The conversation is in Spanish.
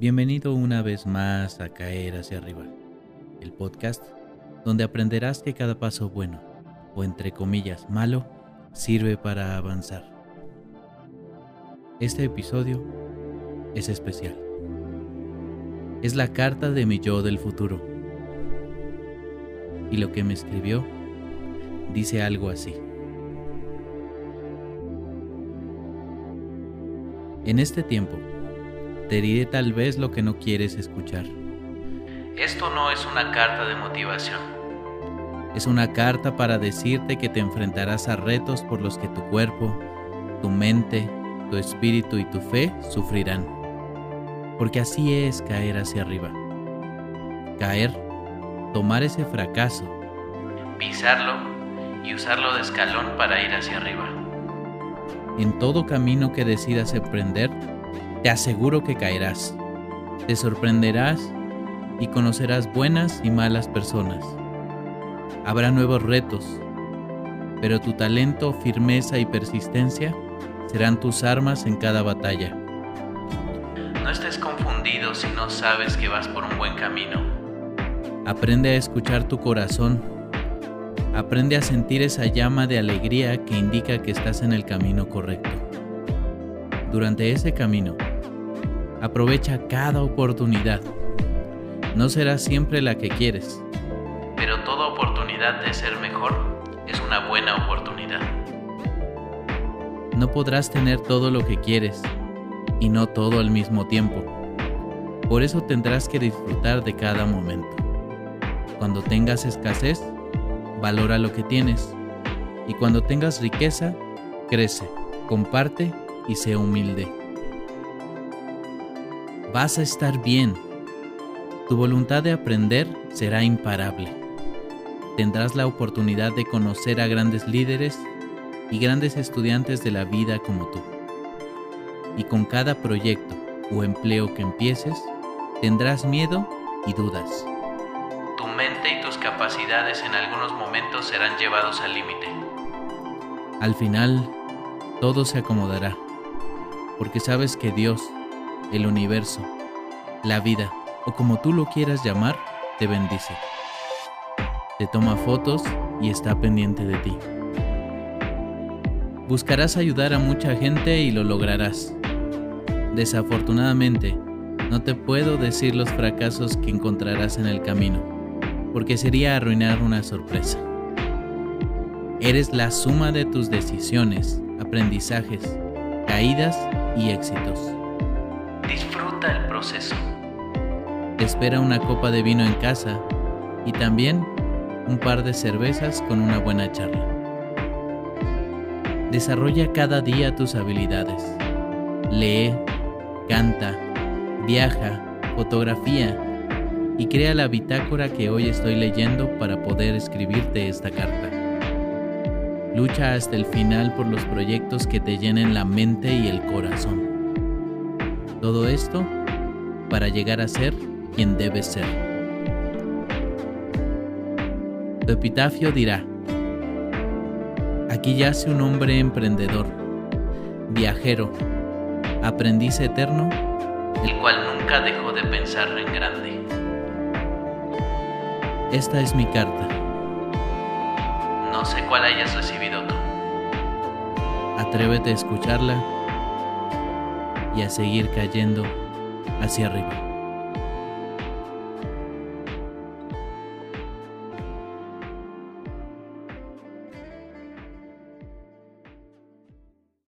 Bienvenido una vez más a Caer hacia arriba, el podcast donde aprenderás que cada paso bueno, o entre comillas malo, sirve para avanzar. Este episodio es especial. Es la carta de mi yo del futuro. Y lo que me escribió dice algo así. En este tiempo, te diré tal vez lo que no quieres escuchar. Esto no es una carta de motivación. Es una carta para decirte que te enfrentarás a retos por los que tu cuerpo, tu mente, tu espíritu y tu fe sufrirán. Porque así es caer hacia arriba. Caer, tomar ese fracaso, pisarlo y usarlo de escalón para ir hacia arriba. En todo camino que decidas emprender, te aseguro que caerás, te sorprenderás y conocerás buenas y malas personas. Habrá nuevos retos, pero tu talento, firmeza y persistencia serán tus armas en cada batalla. No estés confundido si no sabes que vas por un buen camino. Aprende a escuchar tu corazón. Aprende a sentir esa llama de alegría que indica que estás en el camino correcto. Durante ese camino, Aprovecha cada oportunidad. No será siempre la que quieres, pero toda oportunidad de ser mejor es una buena oportunidad. No podrás tener todo lo que quieres y no todo al mismo tiempo. Por eso tendrás que disfrutar de cada momento. Cuando tengas escasez, valora lo que tienes. Y cuando tengas riqueza, crece, comparte y sé humilde vas a estar bien. Tu voluntad de aprender será imparable. Tendrás la oportunidad de conocer a grandes líderes y grandes estudiantes de la vida como tú. Y con cada proyecto o empleo que empieces, tendrás miedo y dudas. Tu mente y tus capacidades en algunos momentos serán llevados al límite. Al final, todo se acomodará, porque sabes que Dios el universo, la vida o como tú lo quieras llamar, te bendice. Te toma fotos y está pendiente de ti. Buscarás ayudar a mucha gente y lo lograrás. Desafortunadamente, no te puedo decir los fracasos que encontrarás en el camino, porque sería arruinar una sorpresa. Eres la suma de tus decisiones, aprendizajes, caídas y éxitos. Disfruta el proceso. espera una copa de vino en casa y también un par de cervezas con una buena charla. Desarrolla cada día tus habilidades. Lee, canta, viaja, fotografía y crea la bitácora que hoy estoy leyendo para poder escribirte esta carta. Lucha hasta el final por los proyectos que te llenen la mente y el corazón. Todo esto para llegar a ser quien debes ser. Tu epitafio dirá, aquí yace un hombre emprendedor, viajero, aprendiz eterno, el cual nunca dejó de pensar en grande. Esta es mi carta. No sé cuál hayas recibido tú. Atrévete a escucharla y a seguir cayendo hacia arriba.